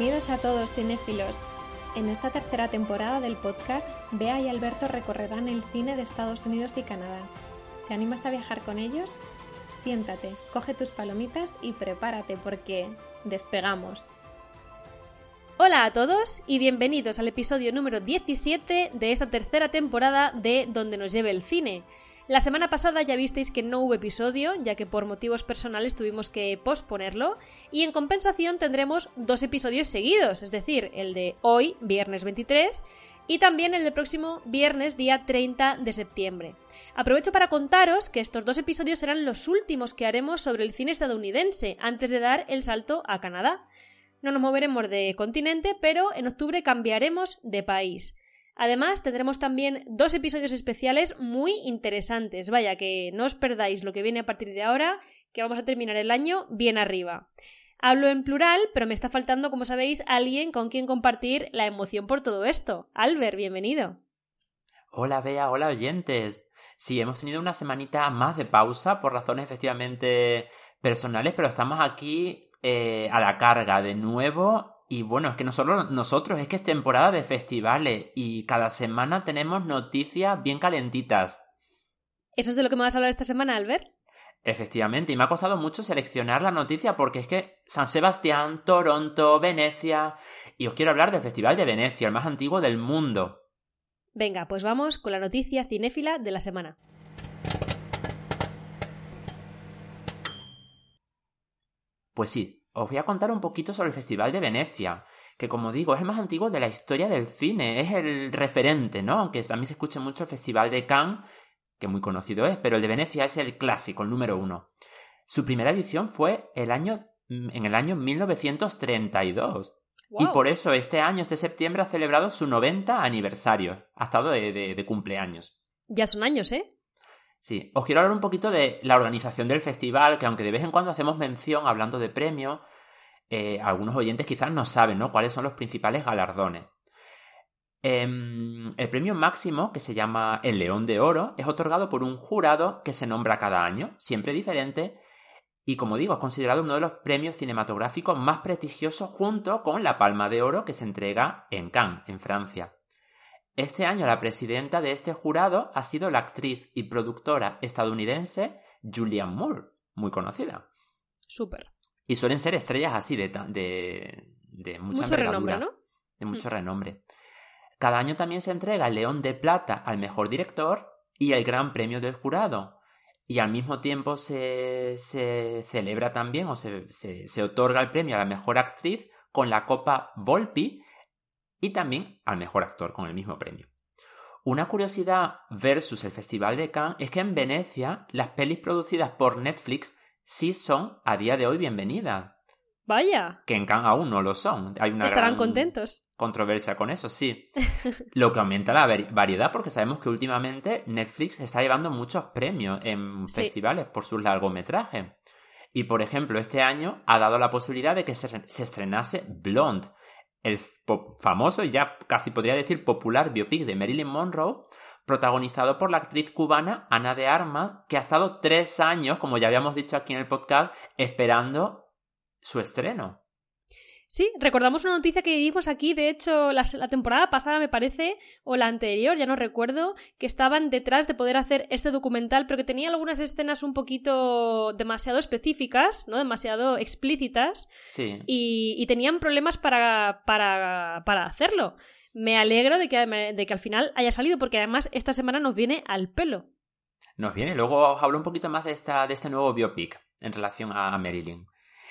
Bienvenidos a todos cinéfilos. En esta tercera temporada del podcast, Bea y Alberto recorrerán el cine de Estados Unidos y Canadá. ¿Te animas a viajar con ellos? Siéntate, coge tus palomitas y prepárate porque despegamos. Hola a todos y bienvenidos al episodio número 17 de esta tercera temporada de Donde nos lleve el cine. La semana pasada ya visteis que no hubo episodio, ya que por motivos personales tuvimos que posponerlo, y en compensación tendremos dos episodios seguidos, es decir, el de hoy, viernes 23, y también el del próximo viernes, día 30 de septiembre. Aprovecho para contaros que estos dos episodios serán los últimos que haremos sobre el cine estadounidense, antes de dar el salto a Canadá. No nos moveremos de continente, pero en octubre cambiaremos de país. Además, tendremos también dos episodios especiales muy interesantes. Vaya, que no os perdáis lo que viene a partir de ahora, que vamos a terminar el año bien arriba. Hablo en plural, pero me está faltando, como sabéis, alguien con quien compartir la emoción por todo esto. Albert, bienvenido. Hola, Bea, hola, oyentes. Sí, hemos tenido una semanita más de pausa por razones efectivamente personales, pero estamos aquí eh, a la carga de nuevo y bueno, es que no solo nosotros, es que es temporada de festivales y cada semana tenemos noticias bien calentitas. ¿Eso es de lo que me vas a hablar esta semana, Albert? Efectivamente, y me ha costado mucho seleccionar la noticia porque es que San Sebastián, Toronto, Venecia. Y os quiero hablar del Festival de Venecia, el más antiguo del mundo. Venga, pues vamos con la noticia cinéfila de la semana. Pues sí, os voy a contar un poquito sobre el Festival de Venecia, que como digo es el más antiguo de la historia del cine, es el referente, ¿no? Aunque también se escucha mucho el Festival de Cannes, que muy conocido es, pero el de Venecia es el clásico, el número uno. Su primera edición fue el año, en el año 1932. Y por eso este año, este septiembre, ha celebrado su 90 aniversario. Ha estado de, de, de cumpleaños. Ya son años, ¿eh? Sí, os quiero hablar un poquito de la organización del festival, que aunque de vez en cuando hacemos mención hablando de premios, eh, algunos oyentes quizás no saben ¿no? cuáles son los principales galardones. Eh, el premio máximo, que se llama el León de Oro, es otorgado por un jurado que se nombra cada año, siempre diferente, y como digo, es considerado uno de los premios cinematográficos más prestigiosos junto con la Palma de Oro que se entrega en Cannes, en Francia. Este año la presidenta de este jurado ha sido la actriz y productora estadounidense Julianne Moore, muy conocida. Súper. Y suelen ser estrellas así de, de, de mucha Mucho renombre, envergadura, ¿no? De mucho Mm. renombre. Cada año también se entrega el León de Plata al mejor director y el Gran Premio del Jurado. Y al mismo tiempo se, se celebra también o se, se, se otorga el premio a la mejor actriz con la Copa Volpi y también al mejor actor con el mismo premio. Una curiosidad versus el Festival de Cannes es que en Venecia las pelis producidas por Netflix sí son a día de hoy bienvenidas, Vaya. que en Cannes aún no lo son. Hay una Estarán gran contentos. controversia con eso, sí. Lo que aumenta la vari- variedad porque sabemos que últimamente Netflix está llevando muchos premios en Sí. festivales por sus largometrajes. Y por ejemplo, este año ha dado la posibilidad de que se estrenase Blonde, el famoso y ya casi podría decir popular biopic de Marilyn Monroe, protagonizado por la actriz cubana Ana de Armas, que ha estado tres años, como ya habíamos dicho aquí en el podcast, esperando su estreno. Sí, recordamos una noticia que dimos aquí, de hecho, la, la temporada pasada me parece, o la anterior, ya no recuerdo, que estaban detrás de poder hacer este documental, pero que tenía algunas escenas un poquito demasiado específicas, ¿no? Demasiado explícitas, Sí. y, y tenían problemas para, para, para hacerlo. me alegro de que, de que al final haya salido, porque además esta semana nos viene al pelo. Nos viene. Luego os hablo un poquito más de, esta, de este nuevo biopic en relación a Marilyn.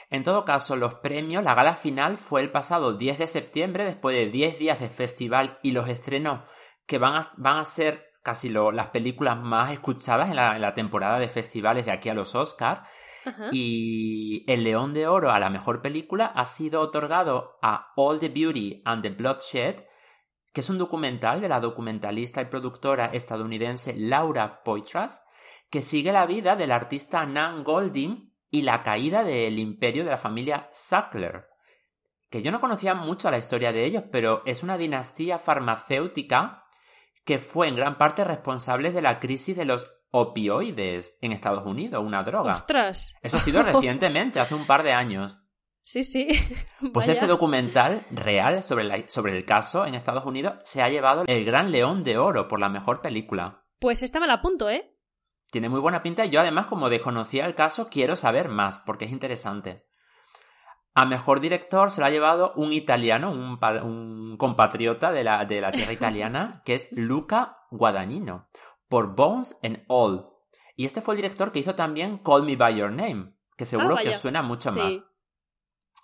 En todo caso, los premios, la gala final fue el pasado 10 de septiembre, después de 10 días de festival y los estrenos que van a, van a ser casi las películas más escuchadas en la, temporada de festivales de aquí a los Oscars. Y el León de Oro a la mejor película ha sido otorgado a All the Beauty and the Bloodshed, que es un documental de la documentalista y productora estadounidense Laura Poitras, que sigue la vida del artista Nan Golding y la caída del imperio de la familia Sackler. Que yo no conocía mucho la historia de ellos, pero es una dinastía farmacéutica que fue en gran parte responsable de la crisis de los opioides en Estados Unidos, una droga. ¡Ostras! Eso ha sido recientemente, hace un par de años. Sí, sí. Pues este documental real sobre, sobre el caso en Estados Unidos se ha llevado el Gran León de Oro por la mejor película. Pues esta me la apunto, ¿eh? Tiene muy buena pinta y yo además como desconocía el caso quiero saber más porque es interesante. A mejor director se lo ha llevado un italiano, un, compatriota de la, de la tierra italiana, que es Luca Guadagnino, por Bones and All. Y este fue el director que hizo también Call Me By Your Name, que seguro ah, que suena mucho más.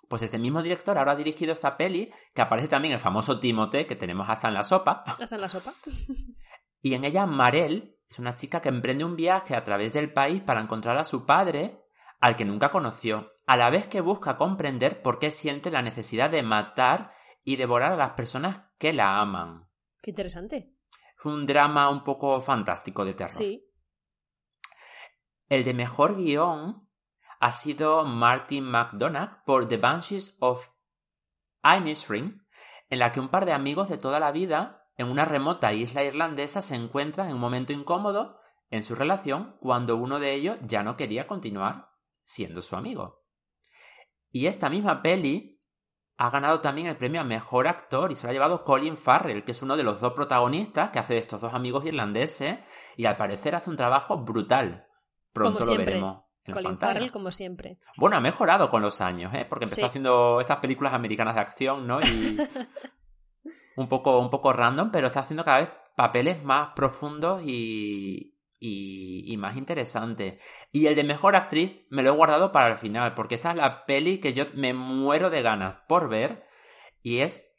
Pues este mismo director ahora ha dirigido esta peli, que aparece también el famoso Timote, que tenemos hasta en la sopa. Hasta en la sopa. y en ella Marel es una chica que emprende un viaje a través del país para encontrar a su padre, al que nunca conoció, a la vez que busca comprender por qué siente la necesidad de matar y devorar a las personas que la aman. Qué interesante. Es un drama un poco fantástico de terror. Sí. El de mejor guion ha sido Martin McDonagh por The Banshees of Inisherin, en la que un par de amigos de toda la vida en una remota isla irlandesa se encuentran en un momento incómodo en su relación cuando uno de ellos ya no quería continuar siendo su amigo. Y esta misma peli ha ganado también el premio a mejor actor y se lo ha llevado Colin Farrell, que es uno de los dos protagonistas que hace de estos dos amigos irlandeses y al parecer hace un trabajo brutal. Pronto lo veremos. Colin Farrell, como siempre. Bueno, ha mejorado con los años, ¿eh? porque empezó haciendo estas películas americanas de acción, ¿no? Y un poco, un poco random, pero está haciendo cada vez papeles más profundos y, y, más interesantes. Y el de mejor actriz me lo he guardado para el final, porque esta es la peli que yo me muero de ganas por ver, y es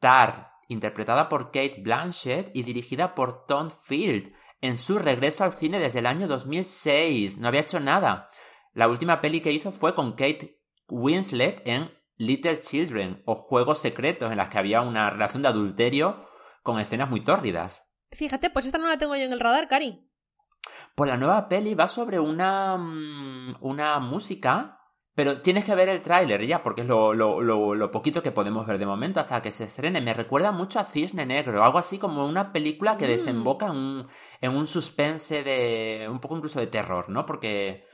Tar, interpretada por Kate Blanchett y dirigida por Tom Field, en su regreso al cine desde el año 2006. No había hecho nada. La última peli que hizo fue con Kate Winslet en Little Children o Juegos Secretos, en las que había una relación de adulterio con escenas muy tórridas. Fíjate, pues esta no la tengo yo en el radar, Cari. Pues la nueva peli va sobre una, mm, una música, pero tienes que ver el tráiler ya, porque es lo, lo, lo, poquito que podemos ver de momento hasta que se estrene. Me recuerda mucho a Cisne Negro, algo así como una película que mm. desemboca en un, en un suspense de... un poco incluso de terror, ¿no? Porque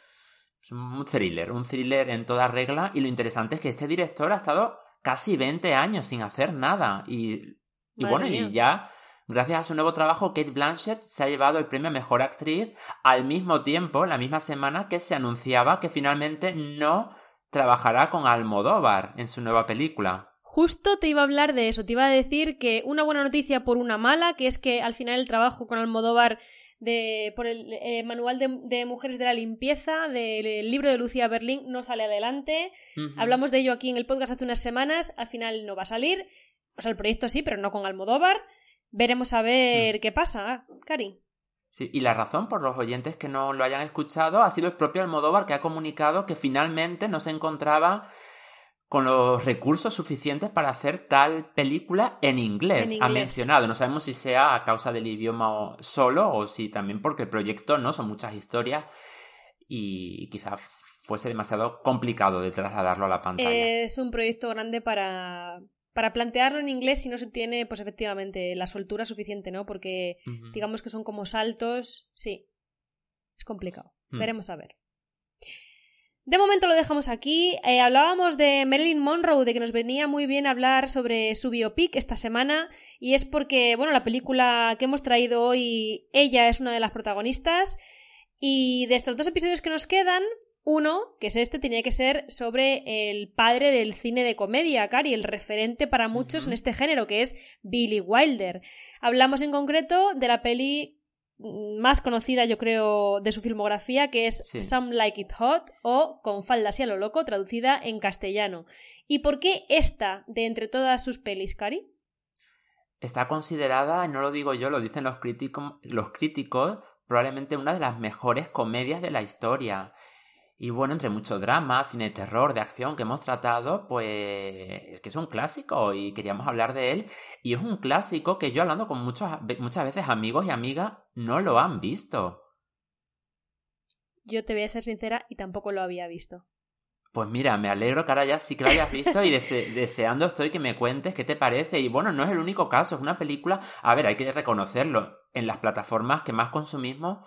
es un thriller, un thriller en toda regla y lo interesante es que este director ha estado casi 20 años sin hacer nada y, y bueno, y ya gracias a su nuevo trabajo Kate Blanchett se ha llevado el premio a Mejor Actriz al mismo tiempo, la misma semana que se anunciaba que finalmente no trabajará con Almodóvar en su nueva película. Justo te iba a hablar de eso, te iba a decir que una buena noticia por una mala, que es que al final el trabajo con Almodóvar por el eh, manual de, mujeres de la limpieza del libro de Lucía Berlín no sale adelante. Hablamos de ello aquí en el podcast hace unas semanas, al final no va a salir. O sea, el proyecto sí, pero no con Almodóvar. Veremos a ver mm. qué pasa, Cari. Sí, y la razón por los oyentes que no lo hayan escuchado ha sido el propio Almodóvar que ha comunicado que finalmente no se encontraba con los recursos suficientes para hacer tal película en inglés. Ha mencionado, no sabemos si sea a causa del idioma solo o si también porque el proyecto no son muchas historias y quizás fuese demasiado complicado de trasladarlo a la pantalla. Es un proyecto grande para, para plantearlo en inglés si no se tiene, pues efectivamente, la soltura suficiente, ¿no? Porque digamos que son como saltos, sí, es complicado. Mm. Veremos a ver. De momento lo dejamos aquí. Eh, hablábamos de Marilyn Monroe, de que nos venía muy bien hablar sobre su biopic esta semana, y es porque, bueno, la película que hemos traído hoy, ella es una de las protagonistas, y de estos dos episodios que nos quedan, Uno, que es este, tenía que ser sobre el padre del cine de comedia, Cari, el referente para muchos en este género, que es Billy Wilder. Hablamos en concreto de la peli más conocida, yo creo, de su filmografía, que es Some Like It Hot o Con faldas y a lo loco, traducida en castellano. ¿Y por qué esta de entre todas sus pelis, Cari? Está considerada, no lo digo yo, lo dicen los, críticos, los críticos, probablemente una de las mejores comedias de la historia. Y bueno, entre mucho drama, cine de terror, de acción que hemos tratado, pues es que es un clásico y queríamos hablar de él. Y es un clásico que yo hablando con muchos, muchas veces amigos y amigas no lo han visto. Yo te voy a ser sincera y tampoco lo había visto. Pues mira, me alegro que ahora ya sí que lo hayas visto y deseando estoy que me cuentes qué te parece. Y bueno, no es el único caso, es una película, a ver, hay que reconocerlo, en las plataformas que más consumimos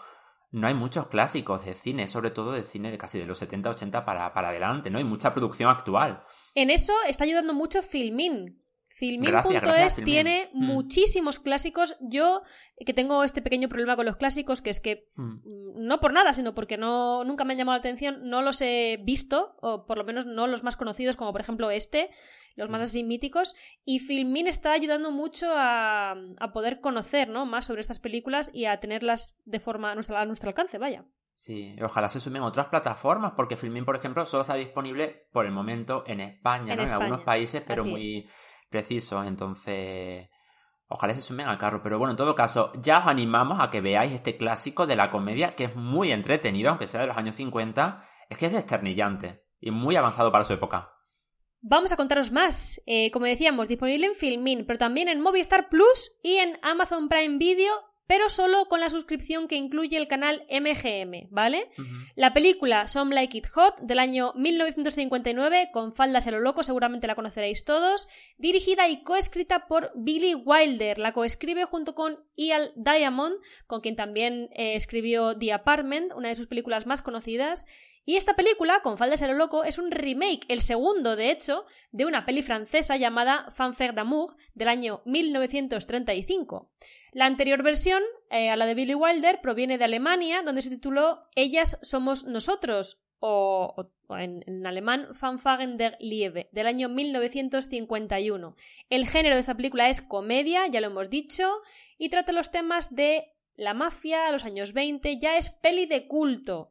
no hay muchos clásicos de cine, sobre todo de cine de casi de los 70-80 para, para adelante, ¿no? Hay mucha producción actual. En eso está ayudando mucho Filmin, Filmin.es tiene mm. muchísimos clásicos. Yo, que tengo este pequeño problema con los clásicos, que es que mm. Mm, no por nada, sino porque no, nunca me han llamado la atención, no los he visto, o por lo menos no los más conocidos, como por ejemplo este, los más así míticos. Y Filmin está ayudando mucho a, poder conocer ¿no? más sobre estas películas y a tenerlas de forma a nuestro, a nuestro alcance, vaya. Sí, ojalá se sumen otras plataformas, porque Filmin, por ejemplo, solo está disponible por el momento en España, en, ¿no? en algunos países, pero muy precisos, entonces ojalá se sumen al carro. Pero bueno, en todo caso, ya os animamos a que veáis este clásico de la comedia, que es muy entretenido, aunque sea de los años 50, es que es desternillante y muy avanzado para su época. Vamos a contaros más. Eh, como decíamos, disponible en Filmin, pero también en Movistar Plus y en Amazon Prime Video pero solo con la suscripción que incluye el canal MGM, ¿vale? La película Some Like It Hot del año 1959, con faldas a lo loco, seguramente la conoceréis todos, dirigida y coescrita por Billy Wilder, la coescribe junto con Ian Diamond, con quien también eh, escribió The Apartment, una de sus películas más conocidas, y esta película, con faldas a lo loco, es un remake, el segundo, de hecho, de una peli francesa llamada Fanfare d'amour del año 1935. La anterior versión, eh, a la de Billy Wilder, proviene de Alemania, donde se tituló Ellas somos nosotros, o, en, alemán Fanfaren der Liebe, del año 1951. El género de esa película es comedia, ya lo hemos dicho, y trata los temas de la mafia los años 20, ya es peli de culto.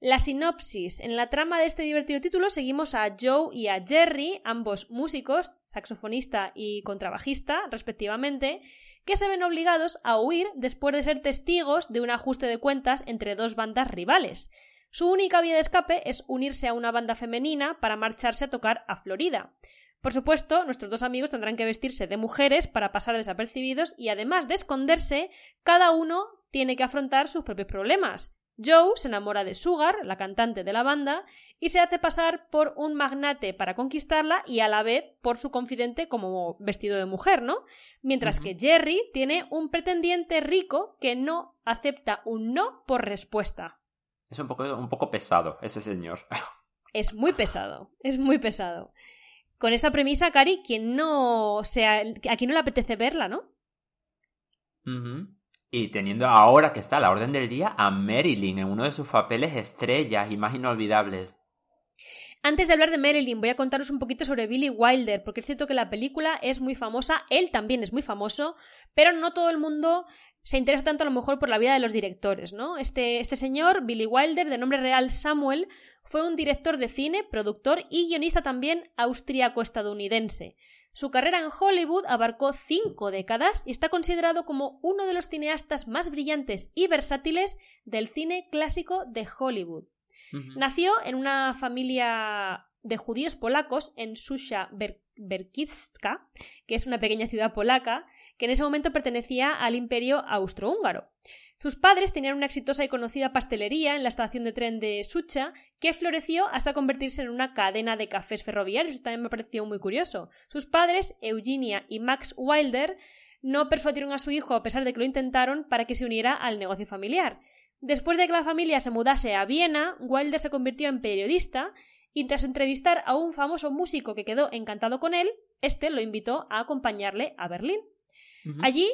La sinopsis. En la trama de este divertido título seguimos a Joe y a Jerry, ambos músicos, saxofonista y contrabajista, respectivamente, que se ven obligados a huir después de ser testigos de un ajuste de cuentas entre dos bandas rivales. Su única vía de escape es unirse a una banda femenina para marcharse a tocar a Florida. Por supuesto, nuestros dos amigos tendrán que vestirse de mujeres para pasar desapercibidos y además de esconderse, cada uno tiene que afrontar sus propios problemas. Joe se enamora de Sugar, la cantante de la banda, y se hace pasar por un magnate para conquistarla y a la vez por su confidente como vestido de mujer, ¿no? Mientras que Jerry tiene un pretendiente rico que no acepta un no por respuesta. Es un poco, un poco pesado ese señor. Es muy pesado, es muy pesado. Con esa premisa, Cari, quien no sea, a quien no le apetece verla, ¿no? Y teniendo ahora que está a la orden del día a Marilyn en uno de sus papeles estrellas y más inolvidables. Antes de hablar de Marilyn, voy a contaros un poquito sobre Billy Wilder, porque es cierto que la película es muy famosa, él también es muy famoso, pero no todo el mundo se interesa tanto a lo mejor por la vida de los directores, ¿no? Este, este señor, Billy Wilder, de nombre real Samuel, fue un director de cine, productor y guionista también austríaco-estadounidense. Su carrera en Hollywood abarcó cinco décadas y está considerado como uno de los cineastas más brillantes y versátiles del cine clásico de Hollywood. Nació en una familia de judíos polacos en Susha Berkicka, que es una pequeña ciudad polaca, que en ese momento pertenecía al imperio austrohúngaro. Sus padres tenían una exitosa y conocida pastelería en la estación de tren de Sucha, que floreció hasta convertirse en una cadena de cafés ferroviarios. Esto también me pareció muy curioso. Sus padres, Eugenia y Max Wilder, no persuadieron a su hijo, a pesar de que lo intentaron, para que se uniera al negocio familiar. Después de que la familia se mudase a Viena, Wilder se convirtió en periodista y tras entrevistar a un famoso músico que quedó encantado con él, este lo invitó a acompañarle a Berlín. Allí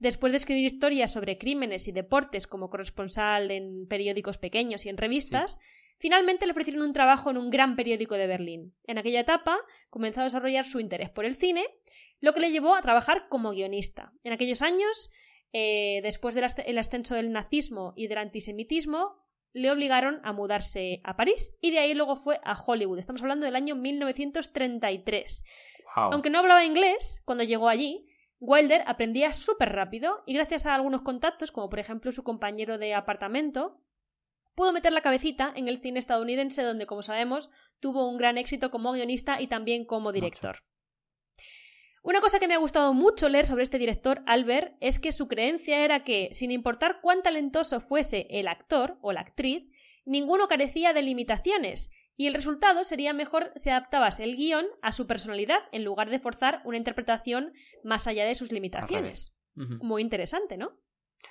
Después de escribir historias sobre crímenes y deportes como corresponsal en periódicos pequeños y en revistas, Finalmente le ofrecieron un trabajo en un gran periódico de Berlín. En aquella etapa comenzó a desarrollar su interés por el cine, lo que le llevó a trabajar como guionista. En aquellos años, eh, después del ascenso del nazismo y del antisemitismo, le obligaron a mudarse a París y de ahí luego fue a Hollywood. Estamos hablando del año 1933. Aunque no hablaba inglés cuando llegó allí, Wilder aprendía súper rápido y gracias a algunos contactos, como por ejemplo su compañero de apartamento, pudo meter la cabecita en el cine estadounidense donde, como sabemos, tuvo un gran éxito como guionista y también como director. Una cosa que me ha gustado mucho leer sobre este director, Albert, es que su creencia era que, sin importar cuán talentoso fuese el actor o la actriz, ninguno carecía de limitaciones, y el resultado sería mejor si adaptabas el guion a su personalidad en lugar de forzar una interpretación más allá de sus limitaciones. Muy interesante, ¿no?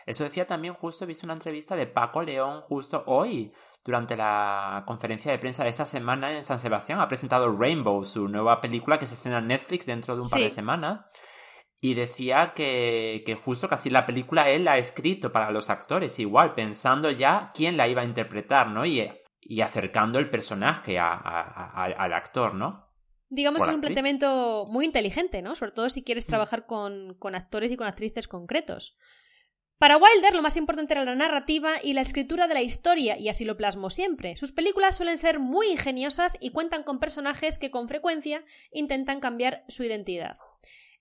Eso decía también justo, he visto una entrevista de Paco León justo hoy, durante la conferencia de prensa de esta semana en San Sebastián. Ha presentado Rainbow, su nueva película que se estrena en Netflix dentro de un par de semanas. Y decía que, que justo casi la película él la ha escrito para los actores, igual, pensando ya quién la iba a interpretar, ¿no? Y, y acercando el personaje al actor, ¿no? Digamos que es un planteamiento muy inteligente, ¿no? Sobre todo si quieres mm. trabajar con, con actores y con actrices concretos. Para Wilder lo más importante era la narrativa y la escritura de la historia, y así lo plasmó siempre. Sus películas suelen ser muy ingeniosas y cuentan con personajes que con frecuencia intentan cambiar su identidad.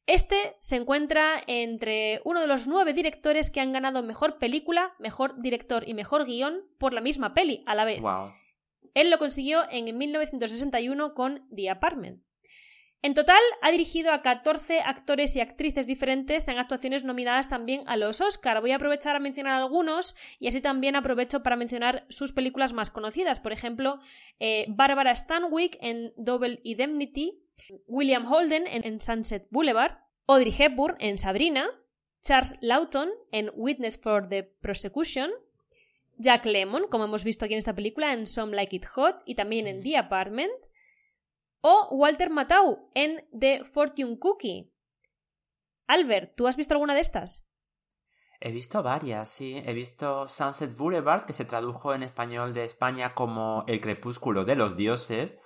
Este se encuentra entre uno de los nueve directores que han ganado mejor película, mejor director y mejor guion por la misma peli a la vez. Él lo consiguió en 1961 con The Apartment. En total, ha dirigido a 14 actores y actrices diferentes en actuaciones nominadas también a los Oscar. Voy a aprovechar a mencionar algunos y así también aprovecho para mencionar sus películas más conocidas. Por ejemplo, eh, Barbara Stanwyck en Double Indemnity, William Holden en Sunset Boulevard, Audrey Hepburn en Sabrina, Charles Lawton en Witness for the Prosecution, Jack Lemmon, como hemos visto aquí en esta película, en Some Like It Hot y también en The Apartment, o Walter Matthau en The Fortune Cookie. Albert, ¿tú has visto alguna de estas? He visto varias, sí. He visto Sunset Boulevard, que se tradujo en español de España como El crepúsculo de los dioses,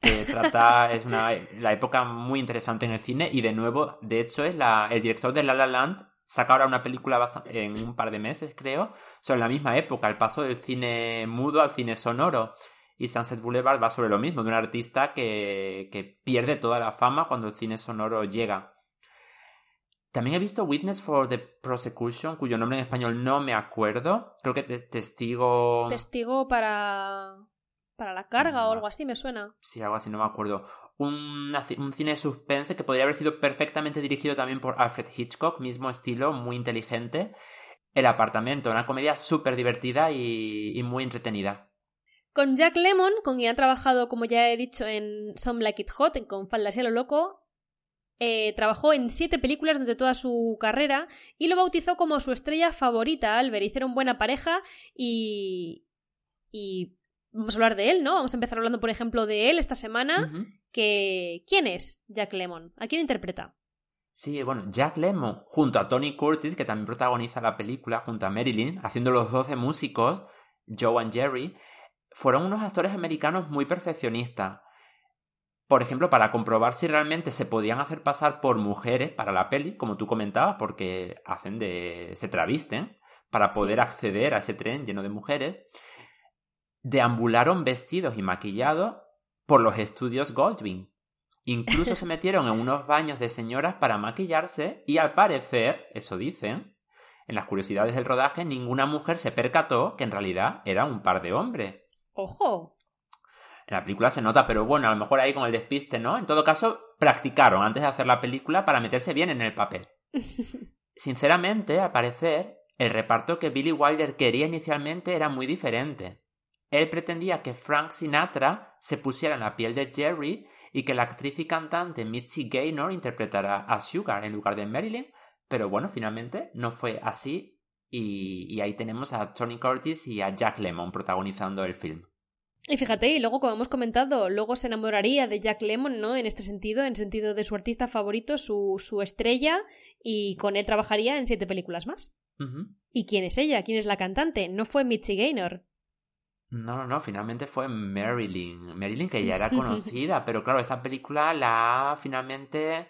que trata, es una la época muy interesante en el cine y de nuevo, de hecho, es la, el director de La La Land saca ahora una película en un par de meses, creo, sobre la misma época, el paso del cine mudo al cine sonoro. Y Sunset Boulevard va sobre lo mismo, de un artista que, que pierde toda la fama cuando el cine sonoro llega. También he visto Witness for the Prosecution, cuyo nombre en español no me acuerdo. Creo que testigo. Testigo para. Para la carga o algo así, me suena. Sí, algo así, no me acuerdo. Un, un cine de suspense que podría haber sido perfectamente dirigido también por Alfred Hitchcock, mismo estilo, muy inteligente. El apartamento, una comedia súper divertida y, y muy entretenida. Con Jack Lemon, con quien ha trabajado, como ya he dicho, en Some Like It Hot, con Faldas y a lo loco, eh, trabajó en siete películas durante toda su carrera y lo bautizó como su estrella favorita, Albert. Hicieron buena pareja y. y. Vamos a hablar de él, ¿no? Vamos a empezar hablando, por ejemplo, de él esta semana. que... ¿Quién es Jack Lemon? ¿A quién interpreta? Sí, bueno, Jack Lemmon, junto a Tony Curtis, que también protagoniza la película, junto a Marilyn, haciendo los 12 músicos, Joe and Jerry, fueron unos actores americanos muy perfeccionistas. Por ejemplo, para comprobar si realmente se podían hacer pasar por mujeres para la peli, como tú comentabas, porque hacen de. se travisten para poder acceder a ese tren lleno de mujeres, deambularon vestidos y maquillados por los estudios Goldwyn. Incluso se metieron en unos baños de señoras para maquillarse y al parecer, eso dicen, en las curiosidades del rodaje, ninguna mujer se percató que en realidad era un par de hombres. Ojo. En la película se nota, pero bueno, a lo mejor ahí con el despiste, ¿no? En todo caso, practicaron antes de hacer la película para meterse bien en el papel. Sinceramente, al parecer, el reparto que Billy Wilder quería inicialmente era muy diferente. Él pretendía que Frank Sinatra se pusiera en la piel de Jerry y que la actriz y cantante Mitzi Gaynor interpretara a Sugar en lugar de Marilyn, pero bueno, finalmente no fue así y, ahí tenemos a Tony Curtis y a Jack Lemmon protagonizando el film. Y fíjate, y luego, como hemos comentado, luego se enamoraría de Jack Lemmon, ¿no? En este sentido, en sentido de su artista favorito, su, su estrella, y con él trabajaría en siete películas más. ¿Y quién es ella? ¿Quién es la cantante? No fue Mitzi Gaynor. No, no, no, finalmente fue Marilyn. Marilyn que ya era conocida, pero claro, esta película la ha finalmente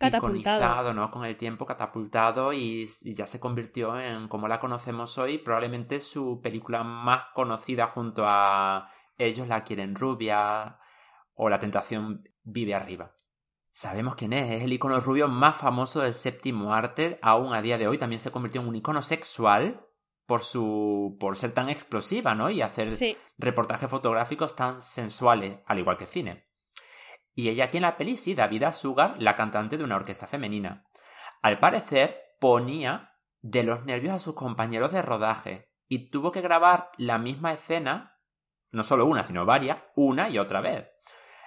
iconizado, ¿no? Con el tiempo catapultado y, y, ya se convirtió en, como la conocemos hoy, probablemente su película más conocida junto a Ellos la quieren rubia o La tentación vive arriba. Sabemos quién es, es el icono rubio más famoso del séptimo arte, aún a día de hoy también se convirtió en un icono sexual por su por ser tan explosiva, ¿no? Y hacer reportajes fotográficos tan sensuales, al igual que cine. Y ella tiene la peli, sí, David Sugar, la cantante de una orquesta femenina. Al parecer, ponía de los nervios a sus compañeros de rodaje y tuvo que grabar la misma escena, no solo una, sino varias, una y otra vez.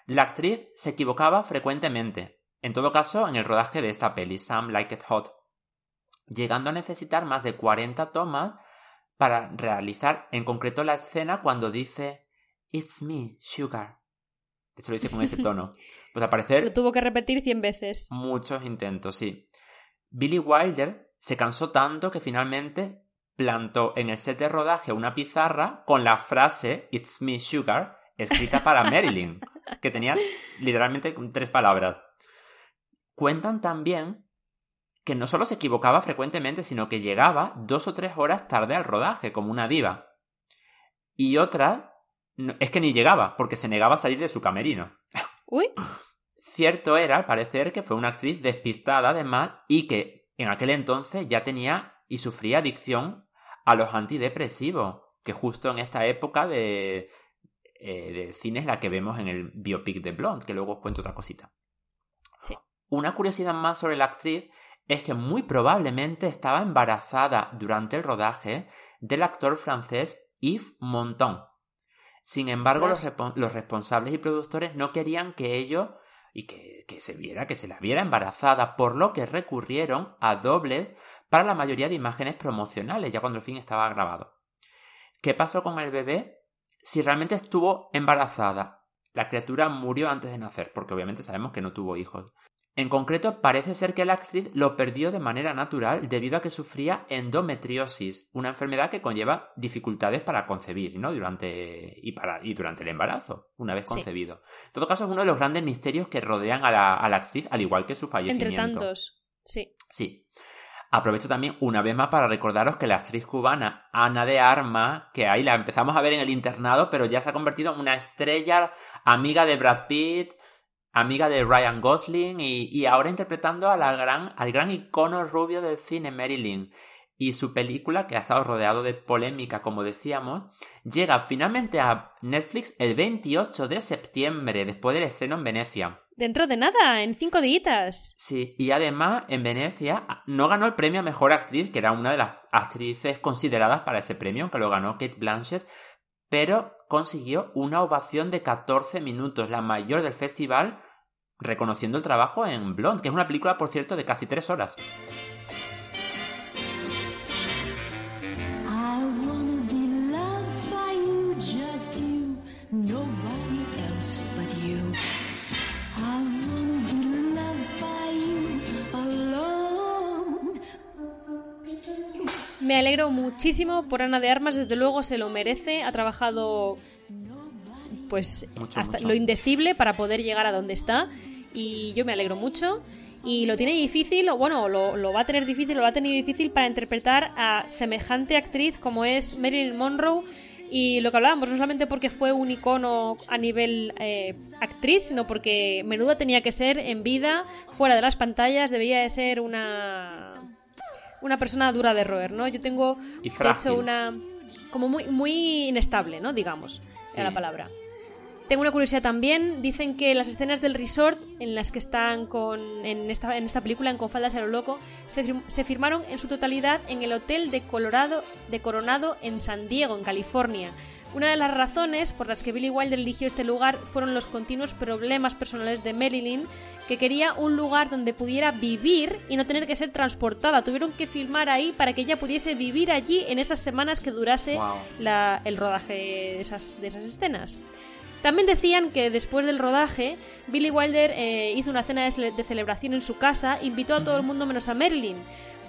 La actriz se equivocaba frecuentemente, en todo caso en el rodaje de esta peli, Sam Like It Hot, llegando a necesitar más de 40 tomas para realizar en concreto la escena cuando dice It's me, Sugar. Eso lo dice con ese tono. Pues al parecer... Lo tuvo que repetir 100 veces. Muchos intentos, sí. Billy Wilder se cansó tanto que finalmente plantó en el set de rodaje una pizarra con la frase It's me, Sugar escrita para Marilyn, que tenía literalmente tres palabras. Cuentan también que no solo se equivocaba frecuentemente, sino que llegaba dos o tres horas tarde al rodaje, como una diva. Y otra es que ni llegaba, porque se negaba a salir de su camerino. Uy. Cierto era, al parecer, que fue una actriz despistada, además, y que en aquel entonces ya tenía y sufría adicción a los antidepresivos, que justo en esta época de, eh, del cine es la que vemos en el biopic de Blonde, que luego os cuento otra cosita. Una curiosidad más sobre la actriz es que muy probablemente estaba embarazada durante el rodaje del actor francés Yves Montand. Sin embargo, los, responsables y productores no querían que ello y que, que, se viera, que se la viera embarazada, por lo que recurrieron a dobles para la mayoría de imágenes promocionales, ya cuando el fin estaba grabado. ¿Qué pasó con el bebé? si realmente estuvo embarazada. La criatura murió antes de nacer, porque obviamente sabemos que no tuvo hijos. En concreto, parece ser que la actriz lo perdió de manera natural debido a que sufría endometriosis, una enfermedad que conlleva dificultades para concebir, ¿no? Durante y para y durante el embarazo, una vez concebido. En todo caso, es uno de los grandes misterios que rodean a la, a la actriz, al igual que su fallecimiento. Entre tantos, sí. Sí. Aprovecho también una vez más para recordaros que la actriz cubana Ana de Arma, que ahí la empezamos a ver en el internado, pero ya se ha convertido en una estrella amiga de Brad Pitt, amiga de Ryan Gosling y, ahora interpretando a la gran, al gran icono rubio del cine Marilyn. Y su película, que ha estado rodeado de polémica, como decíamos, llega finalmente a Netflix el 28 de septiembre, después del estreno en Venecia. Dentro de nada, en cinco días. Sí, y además en Venecia no ganó el premio a Mejor Actriz, que era una de las actrices consideradas para ese premio, que lo ganó Kate Blanchett, pero consiguió una ovación de 14 minutos, la mayor del festival, reconociendo el trabajo en Blonde, que es una película, por cierto, de casi tres horas. Me alegro muchísimo por Ana de Armas, desde luego se lo merece, ha trabajado pues hasta lo indecible para poder llegar a donde está y yo me alegro mucho y lo tiene difícil, o bueno, lo, lo, va a tener difícil, lo va a tener difícil para interpretar a semejante actriz como es Marilyn Monroe y lo que hablábamos, no solamente porque fue un icono a nivel eh, actriz, sino porque menuda tenía que ser en vida, fuera de las pantallas, debía de ser una una persona dura de roer, ¿no? Yo tengo, de hecho, una... como muy, muy inestable, ¿no? Digamos, sí. la palabra. Tengo una curiosidad también. Dicen que las escenas del resort en las que están con, en, esta, en esta película, en Con faldas a lo loco, se, se, firmaron en su totalidad en el hotel de Colorado, de Coronado en San Diego, en California. Una de las razones por las que Billy Wilder eligió este lugar fueron los continuos problemas personales de Marilyn, que quería un lugar donde pudiera vivir y no tener que ser transportada. Tuvieron que filmar ahí para que ella pudiese vivir allí en esas semanas que durase Wow. la- el rodaje de esas, de esas escenas. También decían que después del rodaje, Billy Wilder eh, hizo una cena de, cele- de celebración en su casa, invitó a todo el mundo menos a Marilyn.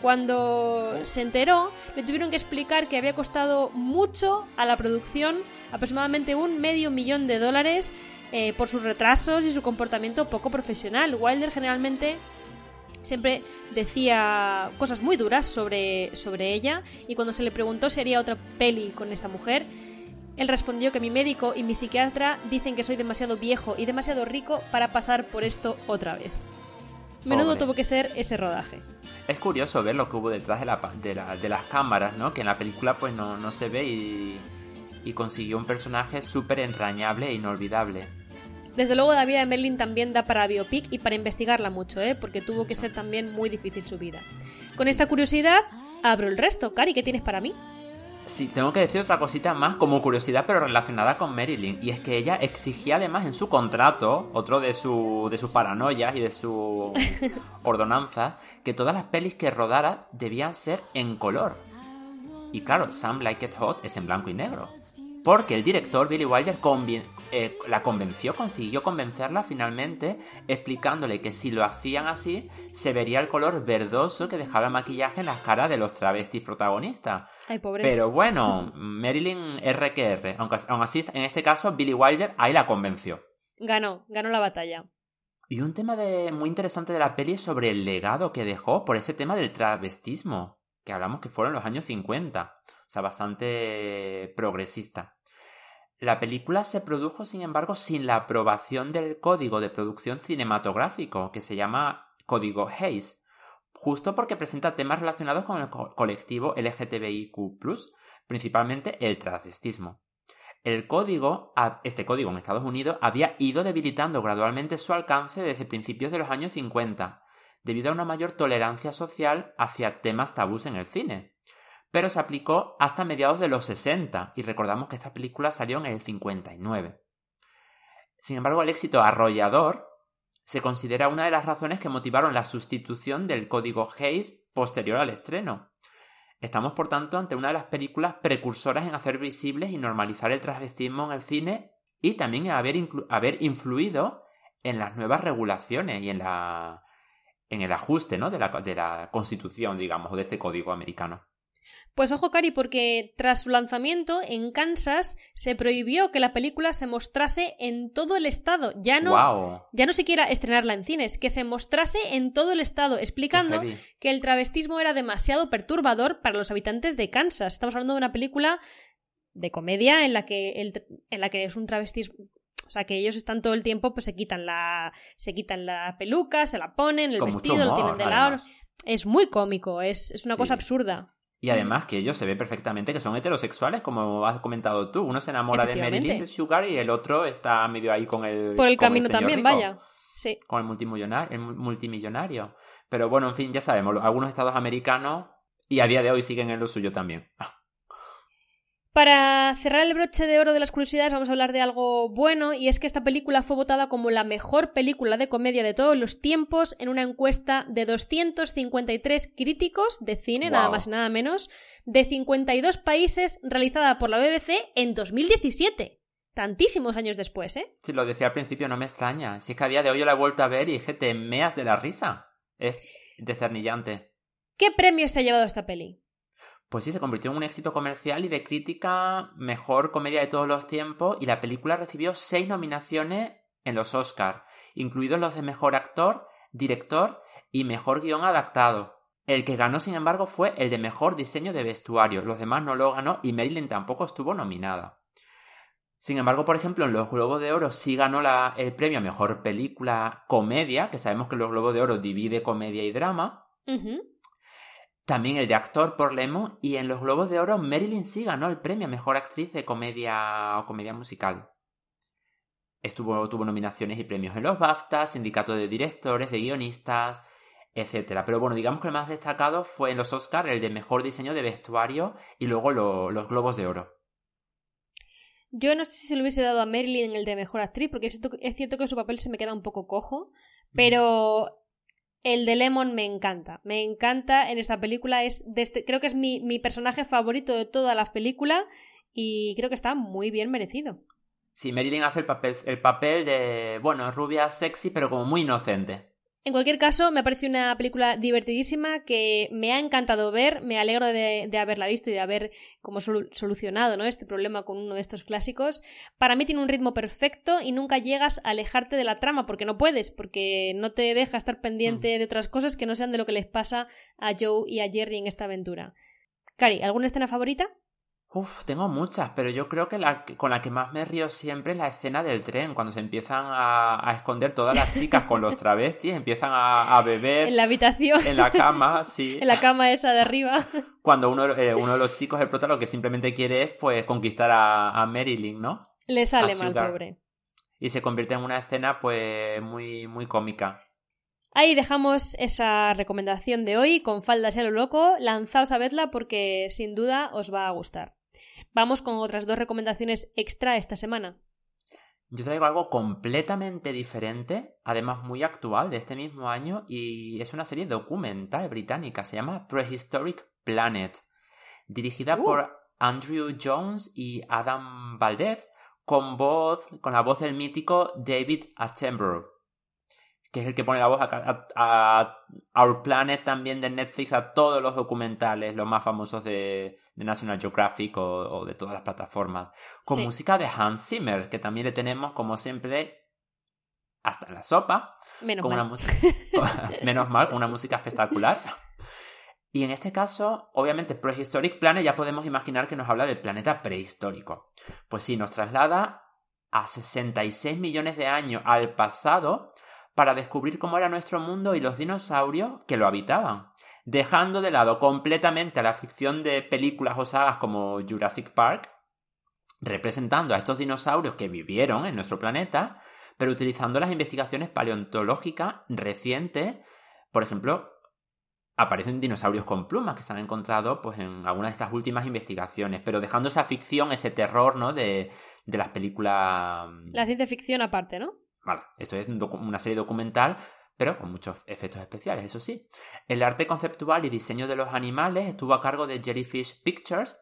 Cuando se enteró, le tuvieron que explicar que había costado mucho a la producción, aproximadamente un medio millón de dólares, eh, por sus retrasos y su comportamiento poco profesional. Wilder generalmente siempre decía cosas muy duras sobre, sobre ella y cuando se le preguntó si haría otra peli con esta mujer, él respondió que mi médico y mi psiquiatra dicen que soy demasiado viejo y demasiado rico para pasar por esto otra vez. Menudo tuvo que ser ese rodaje. Es curioso ver lo que hubo detrás de, la, de, las cámaras, ¿no? Que en la película pues no, no se ve y, y consiguió un personaje súper entrañable e inolvidable. Desde luego la vida de Merlin también da para biopic y para investigarla mucho, ¿eh? porque tuvo que ser también muy difícil su vida. Con esta curiosidad, abro el resto. Cari, ¿qué tienes para mí? Sí, tengo que decir otra cosita más como curiosidad, pero relacionada con Marilyn. Y es que ella exigía además en su contrato, otro de, su, de sus paranoias y de su ordenanza, que todas las pelis que rodara debían ser en color. Y claro, Sam Like It Hot es en blanco y negro. Porque el director Billy Wilder eh, la convenció, consiguió convencerla finalmente, explicándole que si lo hacían así, se vería el color verdoso que dejaba el maquillaje en las caras de los travestis protagonistas. Ay, Pero bueno, Marilyn RQR, aunque aún así, en este caso, Billy Wilder ahí la convenció. Ganó, ganó la batalla. Y un tema de, muy interesante de la peli es sobre el legado que dejó por ese tema del travestismo, que hablamos que fueron los años 50, o sea, bastante progresista. La película se produjo, sin embargo, sin la aprobación del código de producción cinematográfico, que se llama Código Hayes, justo porque presenta temas relacionados con el colectivo LGTBIQ, principalmente el travestismo. El código, este código en Estados Unidos, había ido debilitando gradualmente su alcance desde principios de los años 50, debido a una mayor tolerancia social hacia temas tabús en el cine pero se aplicó hasta mediados de los 60 y recordamos que esta película salió en el 59. Sin embargo, el éxito arrollador se considera una de las razones que motivaron la sustitución del código Hayes posterior al estreno. Estamos, por tanto, ante una de las películas precursoras en hacer visibles y normalizar el transvestismo en el cine y también en haber, haber influido en las nuevas regulaciones y en, la, en el ajuste ¿no? de, la, de la constitución, digamos, o de este código americano. Pues ojo, Cari, porque tras su lanzamiento en Kansas se prohibió que la película se mostrase en todo el estado. Ya no, ya no siquiera estrenarla en cines, que se mostrase en todo el estado, explicando que el travestismo era demasiado perturbador para los habitantes de Kansas. Estamos hablando de una película de comedia en la que, en la que es un travestismo o sea, que ellos están todo el tiempo, pues se quitan la, se quitan la peluca, se la ponen, el vestido, lo tienen de lado. Es muy cómico, es, es una cosa absurda. Y además que ellos se ve perfectamente que son heterosexuales, como has comentado tú. Uno se enamora de de Sugar y el otro está medio ahí con el. Por el camino también, vaya. Sí. Con el multimillonario, el multimillonario. Pero bueno, en fin, ya sabemos, algunos estados americanos y a día de hoy siguen en lo suyo también. Para cerrar el broche de oro de las curiosidades vamos a hablar de algo bueno y es que esta película fue votada como la mejor película de comedia de todos los tiempos en una encuesta de 253 críticos de cine, nada más y nada menos, de 52 países realizada por la BBC en 2017. Tantísimos años después, ¿eh? Si lo decía al principio, no me extraña. Si es que a día de hoy yo la he vuelto a ver y dije, te meas de la risa. Es descernillante. ¿Qué premio se ha llevado esta peli? Pues sí, se convirtió en un éxito comercial y de crítica mejor comedia de todos los tiempos y la película recibió seis nominaciones en los Oscars, incluidos los de mejor actor, director y mejor guion adaptado. El que ganó, sin embargo, fue el de mejor diseño de vestuario. Los demás no lo ganó y Marilyn tampoco estuvo nominada. Sin embargo, por ejemplo, en los Globos de Oro sí ganó el premio a mejor película comedia, que sabemos que los Globos de Oro divide comedia y drama también el de actor por Lemon y en los Globos de Oro Marilyn sí ganó el premio a Mejor Actriz de Comedia o Comedia Musical. Estuvo, tuvo nominaciones y premios en los BAFTA, sindicato de directores, de guionistas, etc. Pero bueno, digamos que el más destacado fue en los Oscars el de Mejor Diseño de Vestuario y luego los Globos de Oro. Yo no sé si se lo hubiese dado a Marilyn en el de Mejor Actriz, porque es cierto, es cierto que su papel se me queda un poco cojo, pero el de Lemon me encanta. Me encanta en esta película. Es este, creo que es mi, personaje favorito de toda la película y creo que está muy bien merecido. Sí, Marilyn hace el papel, el papel de, bueno, rubia sexy, pero como muy inocente. En cualquier caso, me ha parecido una película divertidísima que me ha encantado ver. Me alegro de, haberla visto y de haber como solucionado ¿no? este problema con uno de estos clásicos. Para mí tiene un ritmo perfecto y nunca llegas a alejarte de la trama porque no puedes, porque no te deja estar pendiente mm. de otras cosas que no sean de lo que les pasa a Joe y a Jerry en esta aventura. Cari, ¿alguna escena favorita? Uf, tengo muchas, pero yo creo que la con la que más me río siempre es la escena del tren, cuando se empiezan a, esconder todas las chicas con los travestis, empiezan a, beber. En la habitación. En la cama, sí. en la cama esa de arriba. Cuando uno, eh, uno de los chicos, el prota, lo que simplemente quiere es pues conquistar a, Marilyn, ¿no? Le sale mal, pobre. Y se convierte en una escena pues muy, muy cómica. Ahí dejamos esa recomendación de hoy con faldas y a lo loco. Lanzaos a verla porque sin duda os va a gustar. Vamos con otras dos recomendaciones extra esta semana. Yo traigo algo completamente diferente, además muy actual de este mismo año, y es una serie documental británica, se llama Prehistoric Planet, dirigida uh. por Andrew Jones y Adam Valdez, con voz, con la voz del mítico David Attenborough que es el que pone la voz a, Our Planet también de Netflix, a todos los documentales, los más famosos de, National Geographic o, de todas las plataformas, con música de Hans Zimmer, que también le tenemos, como siempre, hasta en la sopa. Menos mal. menos mal, con una música espectacular. Y en este caso, obviamente, Prehistoric Planet ya podemos imaginar que nos habla del planeta prehistórico. Pues sí, nos traslada a 66 millones de años al pasado para descubrir cómo era nuestro mundo y los dinosaurios que lo habitaban, dejando de lado completamente la ficción de películas o sagas como Jurassic Park, representando a estos dinosaurios que vivieron en nuestro planeta, pero utilizando las investigaciones paleontológicas recientes, por ejemplo, aparecen dinosaurios con plumas que se han encontrado pues en algunas de estas últimas investigaciones, pero dejando esa ficción, ese terror, ¿no? de, de las películas. La ciencia ficción aparte, ¿no? Vale, esto es una serie documental, pero con muchos efectos especiales, eso sí. El arte conceptual y diseño de los animales estuvo a cargo de Jellyfish Pictures,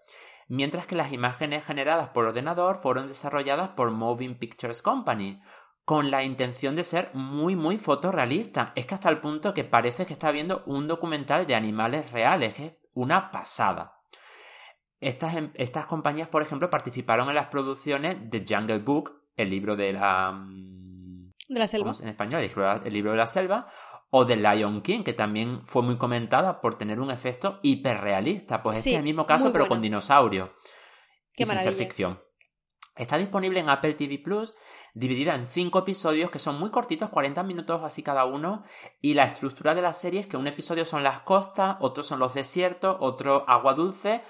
mientras que las imágenes generadas por ordenador fueron desarrolladas por Moving Pictures Company, con la intención de ser muy muy fotorrealista. Es que hasta el punto que parece que está viendo un documental de animales reales, que es una pasada. Estas, em, estas compañías, por ejemplo, participaron en las producciones de Jungle Book, el libro de la mm, de la selva. En español, el libro de la selva. O de Lion King, que también fue muy comentada por tener un efecto hiperrealista. Pues es el mismo caso, pero con dinosaurios. Qué y sin ser ficción. Está disponible en Apple TV Plus, dividida en cinco episodios que son muy cortitos, 40 minutos así cada uno. Y la estructura de la serie es que un episodio son las costas, otros son los desiertos, otro agua dulce,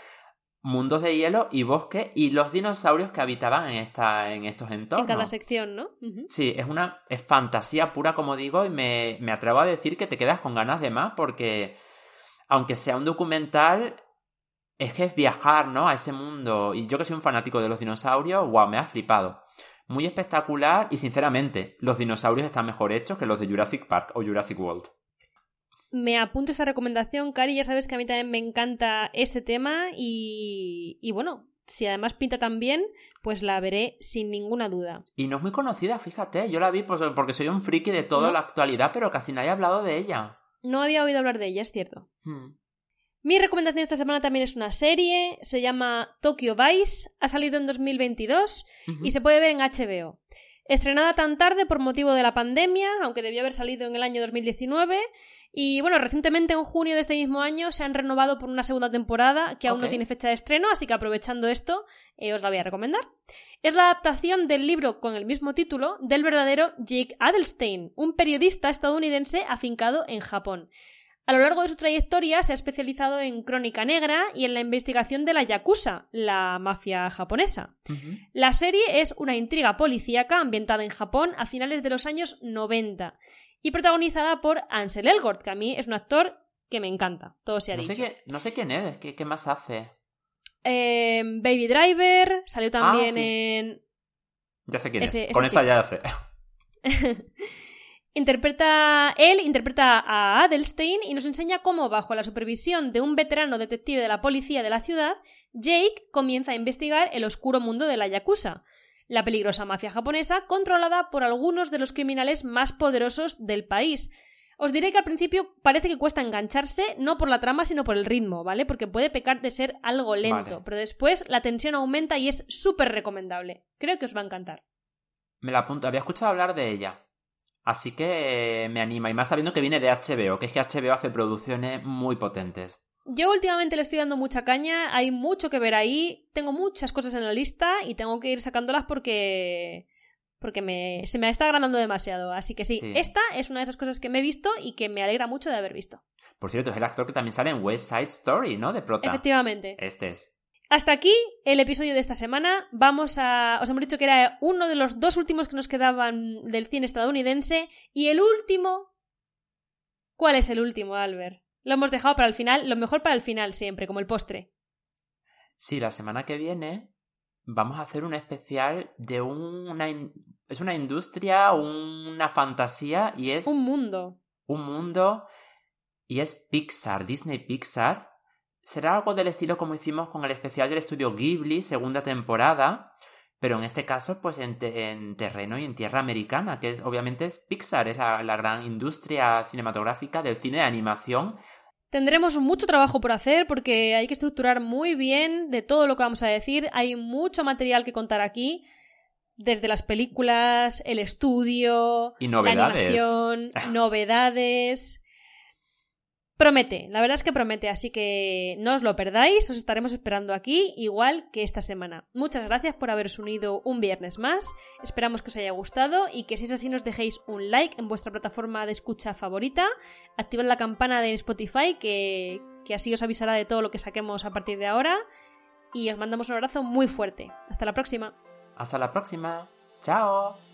mundos de hielo y bosque y los dinosaurios que habitaban en, esta, en estos entornos. En cada sección, ¿no? Sí, es una es fantasía pura, como digo, y me, me atrevo a decir que te quedas con ganas de más porque, aunque sea un documental, es que es viajar, ¿no? A ese mundo. Y yo que soy un fanático de los dinosaurios, wow, me ha flipado. Muy espectacular y sinceramente, los dinosaurios están mejor hechos que los de Jurassic Park o Jurassic World me apunto esa recomendación, Cari. Ya sabes que a mí también me encanta este tema y, y bueno, si además pinta tan bien, pues la veré sin ninguna duda. Y no es muy conocida, fíjate. Yo la vi porque soy un friki de toda la actualidad, pero casi nadie ha hablado de ella. No había oído hablar de ella, es cierto. Hmm. Mi recomendación esta semana también es una serie, se llama Tokyo Vice, ha salido en 2022 y se puede ver en HBO. Estrenada tan tarde por motivo de la pandemia, aunque debió haber salido en el año 2019, y bueno, recientemente en junio de este mismo año se han renovado por una segunda temporada que aún no tiene fecha de estreno, así que aprovechando esto eh, os la voy a recomendar. Es la adaptación del libro con el mismo título del verdadero Jake Adelstein, un periodista estadounidense afincado en Japón. A lo largo de su trayectoria se ha especializado en crónica negra y en la investigación de la Yakuza, la mafia japonesa. La serie es una intriga policíaca ambientada en Japón a finales de los años 90 y protagonizada por Ansel Elgort, que a mí es un actor que me encanta, todo se ha no dicho. Sé no sé quién es, ¿qué, más hace? Em, Baby Driver, salió también ah, en... Ya sé quién es, con esa ya sé. interpreta él interpreta a Adelstein y nos enseña cómo bajo la supervisión de un veterano detective de la policía de la ciudad Jake comienza a investigar el oscuro mundo de la Yakuza la peligrosa mafia japonesa controlada por algunos de los criminales más poderosos del país. Os diré que al principio parece que cuesta engancharse, no por la trama, sino por el ritmo, ¿vale? Porque puede pecar de ser algo lento, Vale. pero después la tensión aumenta y es súper recomendable. Creo que os va a encantar. Me la apunto, había escuchado hablar de ella. Así que eh, me anima, y más sabiendo que viene de HBO, que es que HBO hace producciones muy potentes. Yo últimamente le estoy dando mucha caña, hay mucho que ver ahí, tengo muchas cosas en la lista y tengo que ir sacándolas porque porque me, se me está agrandando demasiado. Así que sí, Sí. esta es una de esas cosas que me he visto y que me alegra mucho de haber visto. Por cierto, es el actor que también sale en West Side Story, ¿no? De prota. Efectivamente. Este es. Hasta aquí el episodio de esta semana. Vamos a. Os hemos dicho que era uno de los dos últimos que nos quedaban del cine estadounidense. Y el último. ¿Cuál es el último, Albert? Lo hemos dejado para el final, lo mejor para el final siempre, como el postre. Sí, la semana que viene vamos a hacer un especial de un- una... Es una industria, una fantasía y es Un mundo. un mundo y es Pixar, Disney Pixar. Será algo del estilo como hicimos con el especial del estudio Ghibli, segunda temporada, pero en este caso pues en, te- en terreno y en tierra americana, que es obviamente es Pixar, es la, la gran industria cinematográfica del cine de animación. Tendremos mucho trabajo por hacer porque hay que estructurar muy bien de todo lo que vamos a decir. Hay mucho material que contar aquí. Desde las películas, el estudio, Y la novedades. animación, novedades. Promete, la verdad es que promete, así que no os lo perdáis, os estaremos esperando aquí, igual que esta semana. Muchas gracias por haberos unido un viernes más, esperamos que os haya gustado y que si es así nos dejéis un like en vuestra plataforma de escucha favorita, activad la campana de Spotify que, que así os avisará de todo lo que saquemos a partir de ahora y os mandamos un abrazo muy fuerte. Hasta la próxima. Hasta la próxima. Chao.